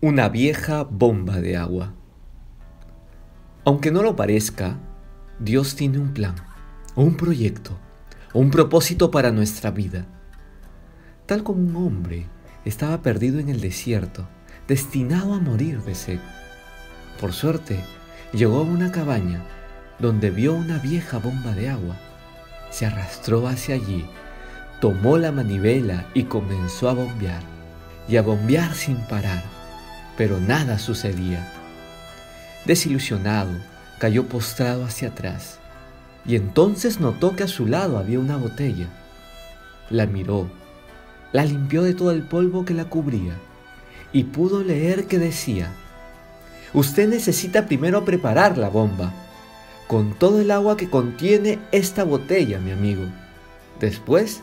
Una vieja bomba de agua. Aunque no lo parezca, Dios tiene un plan, un proyecto, un propósito para nuestra vida. Tal como un hombre estaba perdido en el desierto, destinado a morir de sed. Por suerte, llegó a una cabaña donde vio una vieja bomba de agua. Se arrastró hacia allí, tomó la manivela y comenzó a bombear, y a bombear sin parar pero nada sucedía. Desilusionado, cayó postrado hacia atrás y entonces notó que a su lado había una botella. La miró, la limpió de todo el polvo que la cubría y pudo leer que decía, Usted necesita primero preparar la bomba con todo el agua que contiene esta botella, mi amigo. Después,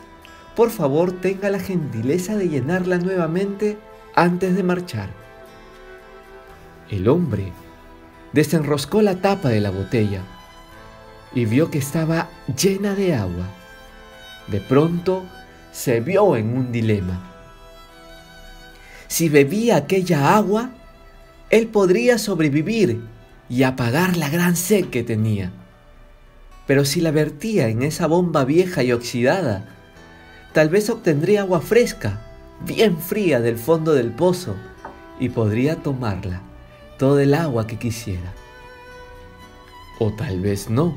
por favor, tenga la gentileza de llenarla nuevamente antes de marchar. El hombre desenroscó la tapa de la botella y vio que estaba llena de agua. De pronto se vio en un dilema. Si bebía aquella agua, él podría sobrevivir y apagar la gran sed que tenía. Pero si la vertía en esa bomba vieja y oxidada, tal vez obtendría agua fresca, bien fría del fondo del pozo, y podría tomarla todo el agua que quisiera. O tal vez no.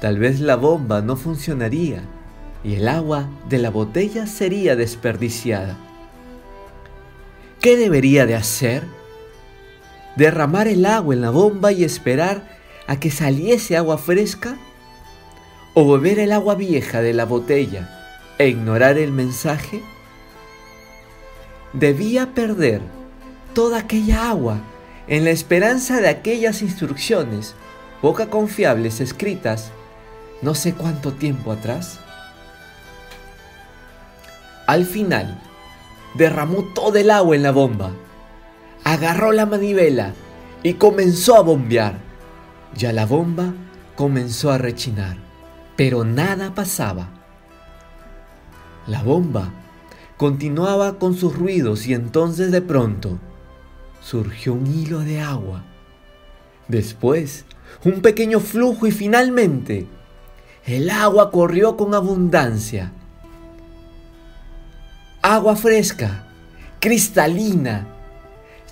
Tal vez la bomba no funcionaría y el agua de la botella sería desperdiciada. ¿Qué debería de hacer? ¿Derramar el agua en la bomba y esperar a que saliese agua fresca? ¿O beber el agua vieja de la botella e ignorar el mensaje? Debía perder toda aquella agua en la esperanza de aquellas instrucciones poca confiables escritas no sé cuánto tiempo atrás? Al final, derramó todo el agua en la bomba, agarró la manivela y comenzó a bombear. Ya la bomba comenzó a rechinar, pero nada pasaba. La bomba continuaba con sus ruidos y entonces de pronto surgió un hilo de agua. Después, un pequeño flujo y finalmente, el agua corrió con abundancia. Agua fresca, cristalina,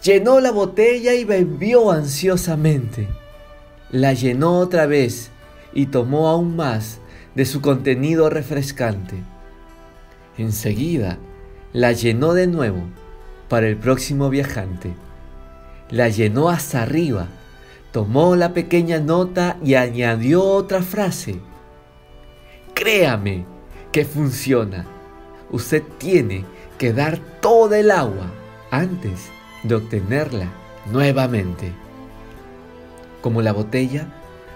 llenó la botella y bebió ansiosamente. La llenó otra vez y tomó aún más de su contenido refrescante. Enseguida, la llenó de nuevo para el próximo viajante la llenó hasta arriba, tomó la pequeña nota y añadió otra frase. Créame que funciona. Usted tiene que dar toda el agua antes de obtenerla nuevamente. Como la botella,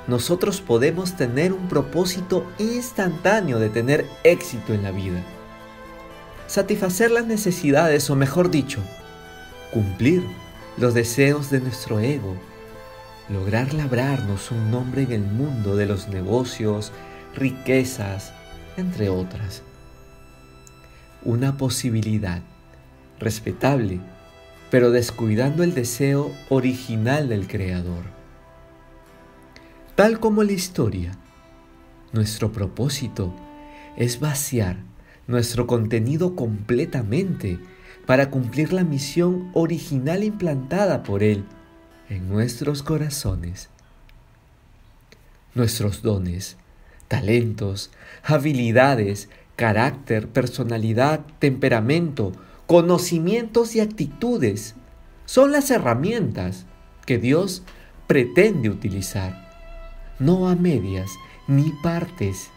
nosotros podemos tener un propósito instantáneo de tener éxito en la vida. Satisfacer las necesidades, o mejor dicho, cumplir los deseos de nuestro ego, lograr labrarnos un nombre en el mundo de los negocios, riquezas, entre otras. Una posibilidad respetable, pero descuidando el deseo original del Creador. Tal como la historia, nuestro propósito es vaciar nuestro contenido completamente para cumplir la misión original implantada por Él en nuestros corazones. Nuestros dones, talentos, habilidades, carácter, personalidad, temperamento, conocimientos y actitudes son las herramientas que Dios pretende utilizar, no a medias ni partes.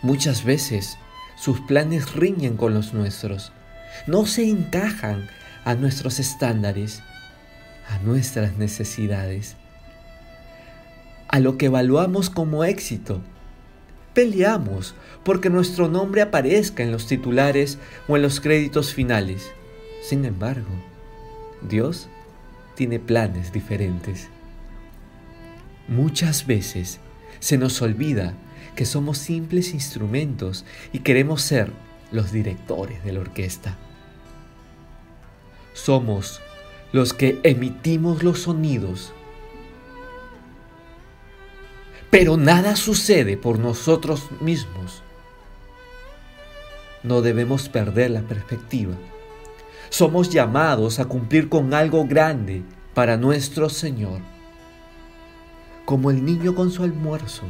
Muchas veces sus planes riñen con los nuestros no se encajan a nuestros estándares, a nuestras necesidades, a lo que evaluamos como éxito. Peleamos porque nuestro nombre aparezca en los titulares o en los créditos finales. Sin embargo, Dios tiene planes diferentes. Muchas veces se nos olvida que somos simples instrumentos y queremos ser los directores de la orquesta. Somos los que emitimos los sonidos. Pero nada sucede por nosotros mismos. No debemos perder la perspectiva. Somos llamados a cumplir con algo grande para nuestro Señor. Como el niño con su almuerzo,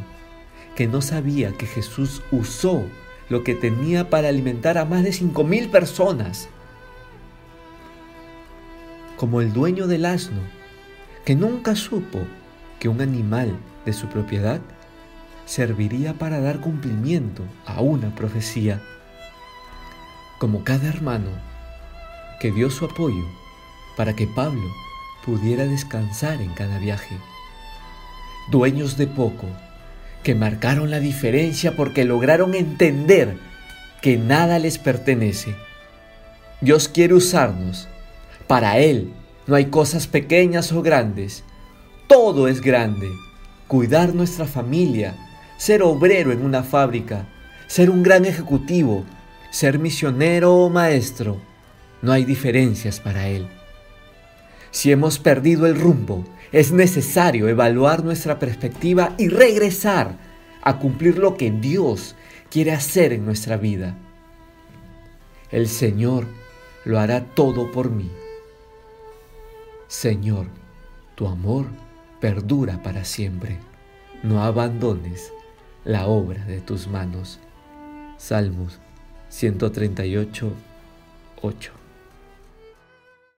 que no sabía que Jesús usó lo que tenía para alimentar a más de cinco mil personas. Como el dueño del asno, que nunca supo que un animal de su propiedad serviría para dar cumplimiento a una profecía. Como cada hermano que dio su apoyo para que Pablo pudiera descansar en cada viaje. Dueños de poco, que marcaron la diferencia porque lograron entender que nada les pertenece. Dios quiere usarnos. Para Él no hay cosas pequeñas o grandes. Todo es grande. Cuidar nuestra familia, ser obrero en una fábrica, ser un gran ejecutivo, ser misionero o maestro. No hay diferencias para Él. Si hemos perdido el rumbo, es necesario evaluar nuestra perspectiva y regresar a cumplir lo que Dios quiere hacer en nuestra vida. El Señor lo hará todo por mí. Señor, tu amor perdura para siempre. No abandones la obra de tus manos. Salmos 138, 8.